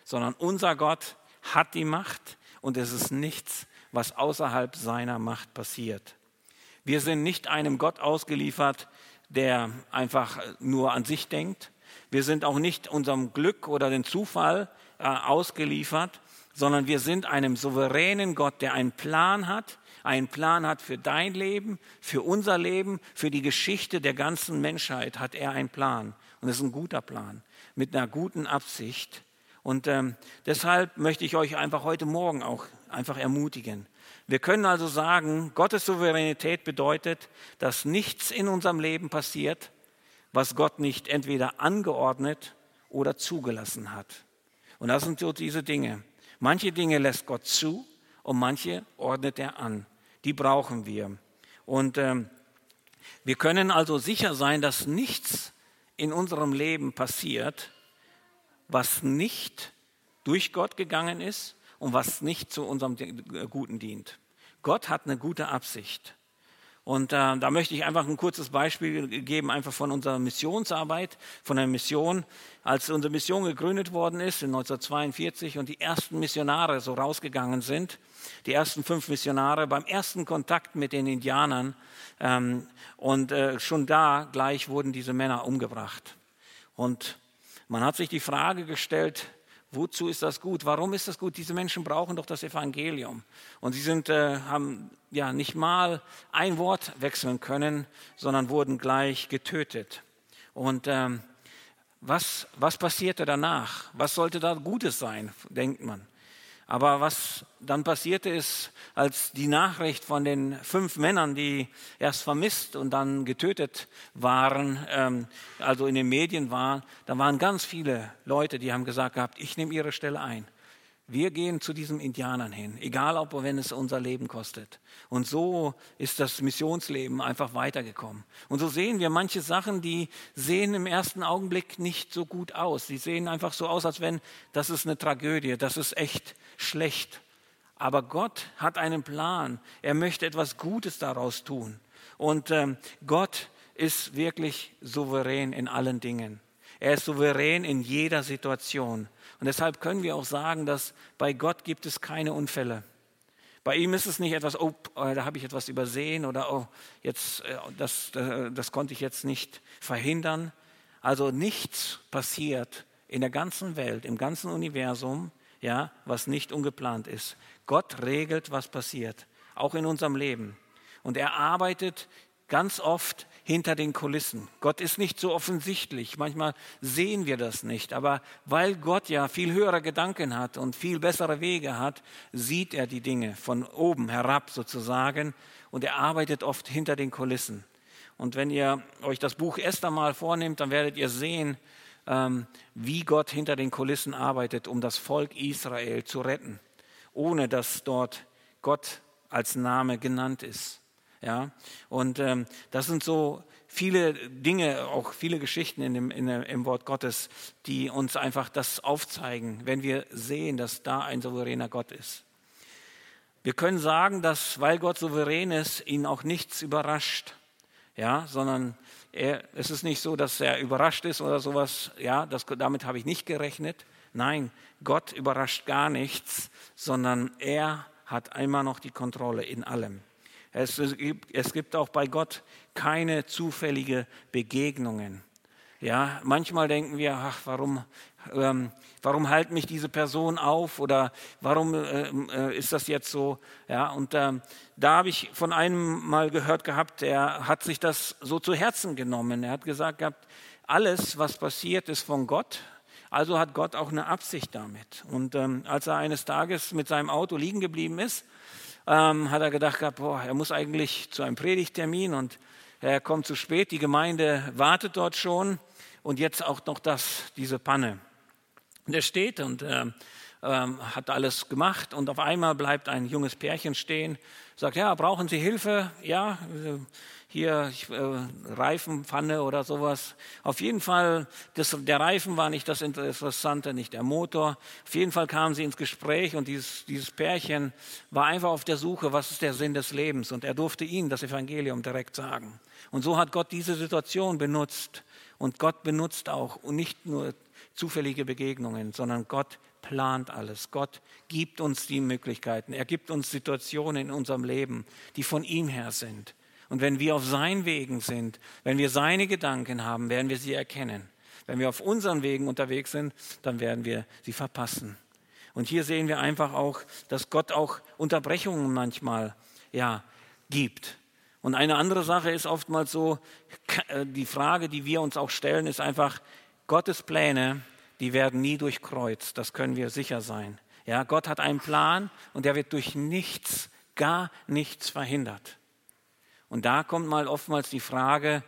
sondern unser Gott hat die Macht und es ist nichts, was außerhalb seiner Macht passiert. Wir sind nicht einem Gott ausgeliefert, der einfach nur an sich denkt, wir sind auch nicht unserem Glück oder dem Zufall äh, ausgeliefert, sondern wir sind einem souveränen Gott, der einen Plan hat, einen Plan hat für dein Leben, für unser Leben, für die Geschichte der ganzen Menschheit hat er einen Plan. Und es ist ein guter Plan, mit einer guten Absicht. Und ähm, deshalb möchte ich euch einfach heute Morgen auch einfach ermutigen. Wir können also sagen, Gottes Souveränität bedeutet, dass nichts in unserem Leben passiert, was Gott nicht entweder angeordnet oder zugelassen hat. Und das sind so diese Dinge. Manche Dinge lässt Gott zu und manche ordnet er an. Die brauchen wir. Und ähm, wir können also sicher sein, dass nichts in unserem Leben passiert, was nicht durch Gott gegangen ist und was nicht zu unserem Guten dient. Gott hat eine gute Absicht. Und äh, da möchte ich einfach ein kurzes Beispiel geben, einfach von unserer Missionsarbeit, von der Mission. Als unsere Mission gegründet worden ist in 1942 und die ersten Missionare so rausgegangen sind, die ersten fünf Missionare beim ersten Kontakt mit den Indianern ähm, und äh, schon da gleich wurden diese Männer umgebracht. Und man hat sich die Frage gestellt, Wozu ist das gut? Warum ist das gut? Diese Menschen brauchen doch das Evangelium. Und sie sind, äh, haben ja nicht mal ein Wort wechseln können, sondern wurden gleich getötet. Und ähm, was, was passierte danach? Was sollte da Gutes sein, denkt man? Aber was dann passierte ist, als die Nachricht von den fünf Männern, die erst vermisst und dann getötet waren, ähm, also in den Medien waren, da waren ganz viele Leute, die haben gesagt gehabt, ich nehme ihre Stelle ein. Wir gehen zu diesen Indianern hin, egal ob wenn es unser Leben kostet. Und so ist das Missionsleben einfach weitergekommen. Und so sehen wir manche Sachen, die sehen im ersten Augenblick nicht so gut aus. Die sehen einfach so aus, als wenn das ist eine Tragödie, das ist echt schlecht. Aber Gott hat einen Plan. Er möchte etwas Gutes daraus tun. Und ähm, Gott ist wirklich souverän in allen Dingen. Er ist souverän in jeder Situation. Und deshalb können wir auch sagen, dass bei Gott gibt es keine Unfälle. Bei ihm ist es nicht etwas, oh, äh, da habe ich etwas übersehen oder oh, jetzt, äh, das, äh, das konnte ich jetzt nicht verhindern. Also nichts passiert in der ganzen Welt, im ganzen Universum, ja, was nicht ungeplant ist. Gott regelt, was passiert, auch in unserem Leben. Und er arbeitet ganz oft hinter den Kulissen. Gott ist nicht so offensichtlich. Manchmal sehen wir das nicht. Aber weil Gott ja viel höhere Gedanken hat und viel bessere Wege hat, sieht er die Dinge von oben herab sozusagen. Und er arbeitet oft hinter den Kulissen. Und wenn ihr euch das Buch Esther mal vornehmt, dann werdet ihr sehen, ähm, wie Gott hinter den Kulissen arbeitet, um das Volk Israel zu retten, ohne dass dort Gott als Name genannt ist. Ja, und ähm, das sind so viele Dinge, auch viele Geschichten in dem, in der, im Wort Gottes, die uns einfach das aufzeigen, wenn wir sehen, dass da ein souveräner Gott ist. Wir können sagen, dass, weil Gott souverän ist, ihn auch nichts überrascht, ja, sondern er, es ist nicht so, dass er überrascht ist oder sowas, ja, das, damit habe ich nicht gerechnet. Nein, Gott überrascht gar nichts, sondern er hat einmal noch die Kontrolle in allem. Es gibt, es gibt auch bei Gott keine zufällige Begegnungen. Ja, manchmal denken wir, ach, warum, ähm, warum hält mich diese Person auf oder warum äh, äh, ist das jetzt so? Ja, und ähm, da habe ich von einem mal gehört gehabt, der hat sich das so zu Herzen genommen. Er hat gesagt gehabt, alles, was passiert, ist von Gott. Also hat Gott auch eine Absicht damit. Und ähm, als er eines Tages mit seinem Auto liegen geblieben ist, ähm, hat er gedacht gehabt, boah, er muss eigentlich zu einem Predigtermin und er kommt zu spät, die Gemeinde wartet dort schon und jetzt auch noch das, diese Panne. Und er steht und äh, äh, hat alles gemacht und auf einmal bleibt ein junges Pärchen stehen, sagt, ja, brauchen Sie Hilfe? Ja, hier äh, Reifenpfanne oder sowas. Auf jeden Fall, das, der Reifen war nicht das Interessante, nicht der Motor. Auf jeden Fall kamen sie ins Gespräch und dieses, dieses Pärchen war einfach auf der Suche, was ist der Sinn des Lebens. Und er durfte ihnen das Evangelium direkt sagen. Und so hat Gott diese Situation benutzt. Und Gott benutzt auch nicht nur zufällige Begegnungen, sondern Gott plant alles. Gott gibt uns die Möglichkeiten. Er gibt uns Situationen in unserem Leben, die von ihm her sind. Und wenn wir auf seinen Wegen sind, wenn wir seine Gedanken haben, werden wir sie erkennen. Wenn wir auf unseren Wegen unterwegs sind, dann werden wir sie verpassen. Und hier sehen wir einfach auch, dass Gott auch Unterbrechungen manchmal ja, gibt. Und eine andere Sache ist oftmals so, äh, die Frage, die wir uns auch stellen, ist einfach, Gottes Pläne, die werden nie durchkreuzt. Das können wir sicher sein. Ja, Gott hat einen Plan und der wird durch nichts, gar nichts verhindert. Und da kommt mal oftmals die Frage,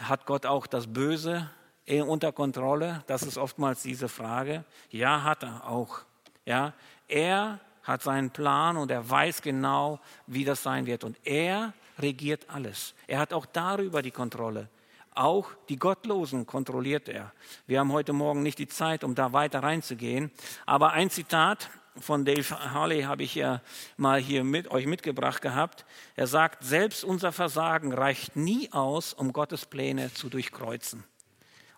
hat Gott auch das Böse unter Kontrolle? Das ist oftmals diese Frage. Ja, hat er auch. Ja, er hat seinen Plan und er weiß genau, wie das sein wird. Und er regiert alles. Er hat auch darüber die Kontrolle. Auch die Gottlosen kontrolliert er. Wir haben heute Morgen nicht die Zeit, um da weiter reinzugehen. Aber ein Zitat von Dave Harley habe ich ja mal hier mit euch mitgebracht gehabt. Er sagt, selbst unser Versagen reicht nie aus, um Gottes Pläne zu durchkreuzen.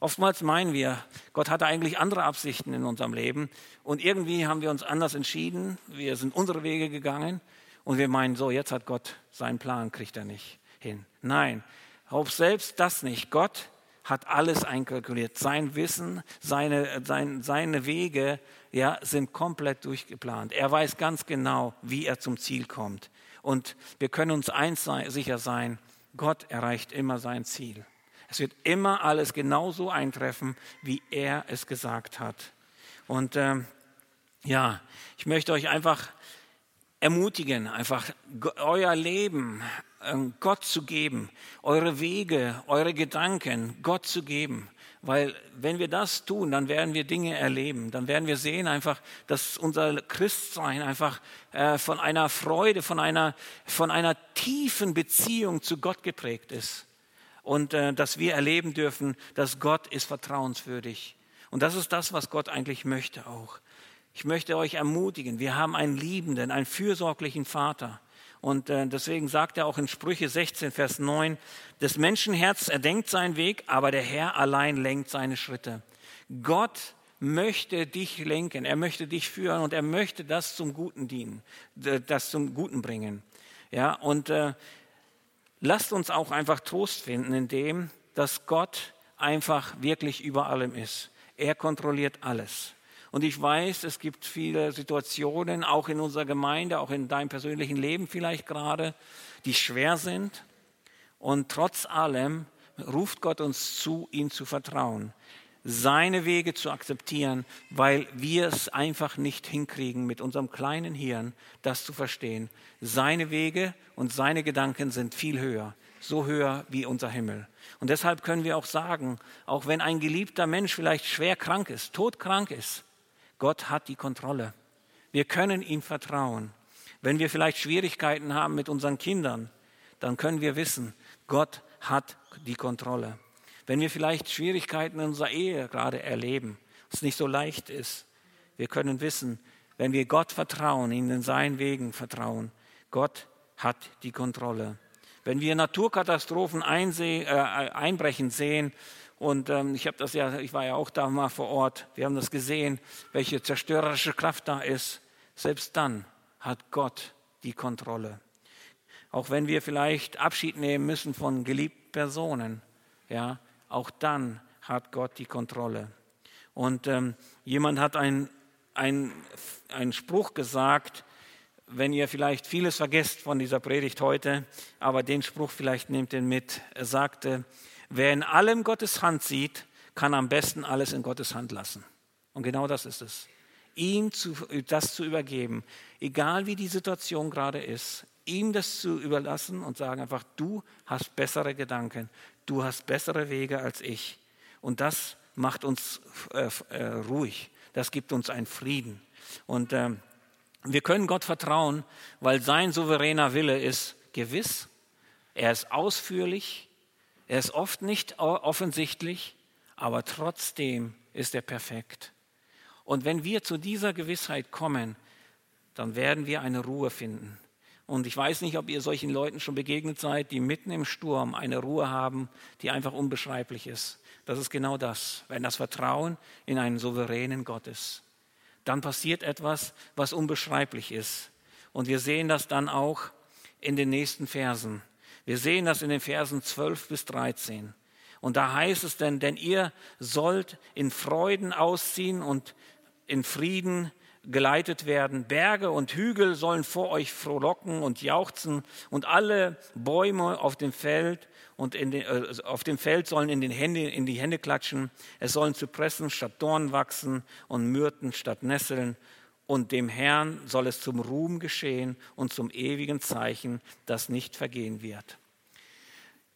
Oftmals meinen wir, Gott hatte eigentlich andere Absichten in unserem Leben und irgendwie haben wir uns anders entschieden. Wir sind unsere Wege gegangen und wir meinen, so, jetzt hat Gott seinen Plan, kriegt er nicht hin. Nein, auch selbst das nicht. Gott hat alles einkalkuliert. Sein Wissen, seine, sein, seine Wege ja, sind komplett durchgeplant. Er weiß ganz genau, wie er zum Ziel kommt. Und wir können uns eins sicher sein, Gott erreicht immer sein Ziel. Es wird immer alles genauso eintreffen, wie er es gesagt hat. Und ähm, ja, ich möchte euch einfach ermutigen, einfach euer Leben Gott zu geben, eure Wege, eure Gedanken Gott zu geben. Weil wenn wir das tun, dann werden wir Dinge erleben. Dann werden wir sehen einfach, dass unser Christsein einfach äh, von einer Freude, von einer, von einer tiefen Beziehung zu Gott geprägt ist. Und äh, dass wir erleben dürfen, dass Gott ist vertrauenswürdig. Und das ist das, was Gott eigentlich möchte auch. Ich möchte euch ermutigen, wir haben einen liebenden, einen fürsorglichen Vater. Und äh, deswegen sagt er auch in Sprüche 16, Vers 9, des Menschen Herz erdenkt seinen Weg, aber der Herr allein lenkt seine Schritte. Gott möchte dich lenken, er möchte dich führen und er möchte das zum Guten dienen, das zum Guten bringen. Ja, und äh, lasst uns auch einfach Trost finden in dem, dass Gott einfach wirklich über allem ist. Er kontrolliert alles. Und ich weiß, es gibt viele Situationen, auch in unserer Gemeinde, auch in deinem persönlichen Leben vielleicht gerade, die schwer sind. Und trotz allem ruft Gott uns zu, ihm zu vertrauen, seine Wege zu akzeptieren, weil wir es einfach nicht hinkriegen, mit unserem kleinen Hirn das zu verstehen. Seine Wege und seine Gedanken sind viel höher, so höher wie unser Himmel. Und deshalb können wir auch sagen, auch wenn ein geliebter Mensch vielleicht schwer krank ist, todkrank ist, Gott hat die Kontrolle. Wir können ihm vertrauen. Wenn wir vielleicht Schwierigkeiten haben mit unseren Kindern, dann können wir wissen, Gott hat die Kontrolle. Wenn wir vielleicht Schwierigkeiten in unserer Ehe gerade erleben, es nicht so leicht ist, wir können wissen, wenn wir Gott vertrauen, ihm in seinen Wegen vertrauen, Gott hat die Kontrolle. Wenn wir Naturkatastrophen einseh, äh, einbrechen sehen, und ähm, ich habe das ja, ich war ja auch da mal vor Ort. Wir haben das gesehen, welche zerstörerische Kraft da ist. Selbst dann hat Gott die Kontrolle. Auch wenn wir vielleicht Abschied nehmen müssen von geliebten Personen, ja, auch dann hat Gott die Kontrolle. Und ähm, jemand hat einen ein Spruch gesagt, wenn ihr vielleicht vieles vergesst von dieser Predigt heute, aber den Spruch vielleicht nehmt ihr mit. Er sagte, Wer in allem Gottes Hand sieht, kann am besten alles in Gottes Hand lassen. Und genau das ist es. Ihm zu, das zu übergeben, egal wie die Situation gerade ist, ihm das zu überlassen und sagen einfach, du hast bessere Gedanken, du hast bessere Wege als ich. Und das macht uns äh, äh, ruhig, das gibt uns einen Frieden. Und äh, wir können Gott vertrauen, weil sein souveräner Wille ist gewiss, er ist ausführlich, er ist oft nicht offensichtlich, aber trotzdem ist er perfekt. Und wenn wir zu dieser Gewissheit kommen, dann werden wir eine Ruhe finden. Und ich weiß nicht, ob ihr solchen Leuten schon begegnet seid, die mitten im Sturm eine Ruhe haben, die einfach unbeschreiblich ist. Das ist genau das, wenn das Vertrauen in einen souveränen Gott ist. Dann passiert etwas, was unbeschreiblich ist. Und wir sehen das dann auch in den nächsten Versen. Wir sehen das in den Versen 12 bis 13. Und da heißt es denn, denn ihr sollt in Freuden ausziehen und in Frieden geleitet werden. Berge und Hügel sollen vor euch frohlocken und jauchzen und alle Bäume auf dem Feld und den, äh, auf dem Feld sollen in, den Hände, in die Hände klatschen. Es sollen Zypressen statt Dorn wachsen und Myrten statt Nesseln und dem Herrn soll es zum Ruhm geschehen und zum ewigen Zeichen, das nicht vergehen wird.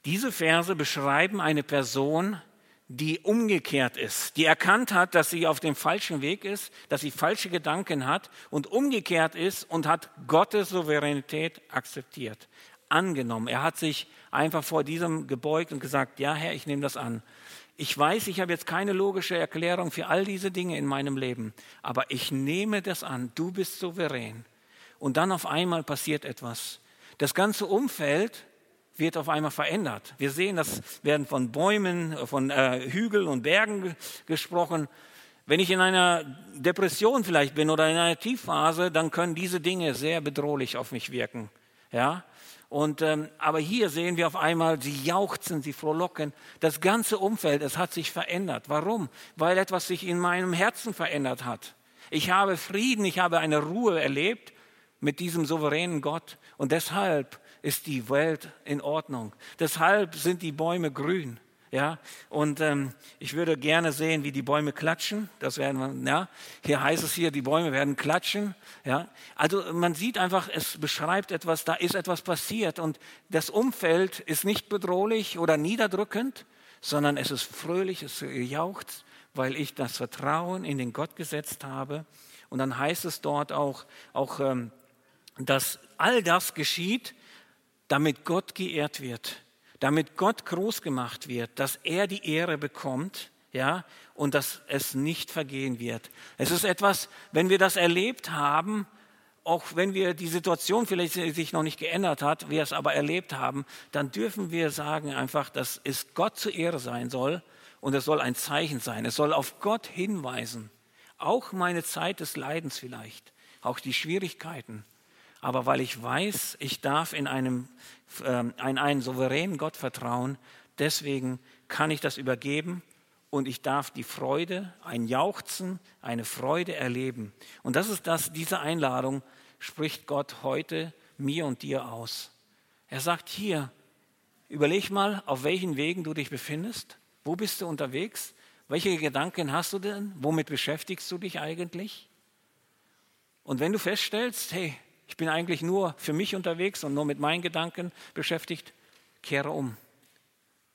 Diese Verse beschreiben eine Person, die umgekehrt ist, die erkannt hat, dass sie auf dem falschen Weg ist, dass sie falsche Gedanken hat und umgekehrt ist und hat Gottes Souveränität akzeptiert, angenommen. Er hat sich einfach vor diesem gebeugt und gesagt, ja Herr, ich nehme das an. Ich weiß, ich habe jetzt keine logische Erklärung für all diese Dinge in meinem Leben, aber ich nehme das an, du bist souverän. Und dann auf einmal passiert etwas. Das ganze Umfeld wird auf einmal verändert. Wir sehen, das werden von Bäumen, von äh, Hügeln und Bergen gesprochen. Wenn ich in einer Depression vielleicht bin oder in einer Tiefphase, dann können diese Dinge sehr bedrohlich auf mich wirken. Ja, und, ähm, aber hier sehen wir auf einmal, sie jauchzen, sie frohlocken. Das ganze Umfeld, es hat sich verändert. Warum? Weil etwas sich in meinem Herzen verändert hat. Ich habe Frieden, ich habe eine Ruhe erlebt mit diesem souveränen Gott. Und deshalb ist die Welt in Ordnung. Deshalb sind die Bäume grün. Ja, und ähm, ich würde gerne sehen, wie die Bäume klatschen. Das werden wir, ja. Hier heißt es hier, die Bäume werden klatschen. Ja, also man sieht einfach, es beschreibt etwas, da ist etwas passiert und das Umfeld ist nicht bedrohlich oder niederdrückend, sondern es ist fröhlich, es jaucht, weil ich das Vertrauen in den Gott gesetzt habe. Und dann heißt es dort auch, auch ähm, dass all das geschieht, damit Gott geehrt wird damit Gott groß gemacht wird, dass er die Ehre bekommt, ja, und dass es nicht vergehen wird. Es ist etwas, wenn wir das erlebt haben auch wenn wir die Situation vielleicht sich noch nicht geändert hat, wir es aber erlebt haben, dann dürfen wir sagen einfach, dass es Gott zur Ehre sein soll und es soll ein Zeichen sein. Es soll auf Gott hinweisen. Auch meine Zeit des Leidens vielleicht, auch die Schwierigkeiten. Aber weil ich weiß, ich darf in einem, äh, in einen souveränen Gott vertrauen, deswegen kann ich das übergeben und ich darf die Freude, ein Jauchzen, eine Freude erleben. Und das ist das, diese Einladung spricht Gott heute mir und dir aus. Er sagt hier, überleg mal, auf welchen Wegen du dich befindest. Wo bist du unterwegs? Welche Gedanken hast du denn? Womit beschäftigst du dich eigentlich? Und wenn du feststellst, hey, ich bin eigentlich nur für mich unterwegs und nur mit meinen Gedanken beschäftigt, kehre um.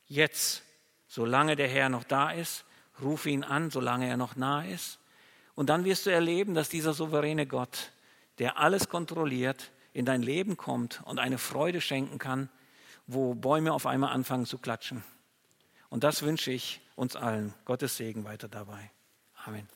Jetzt Solange der Herr noch da ist, rufe ihn an, solange er noch nah ist. Und dann wirst du erleben, dass dieser souveräne Gott, der alles kontrolliert, in dein Leben kommt und eine Freude schenken kann, wo Bäume auf einmal anfangen zu klatschen. Und das wünsche ich uns allen. Gottes Segen weiter dabei. Amen.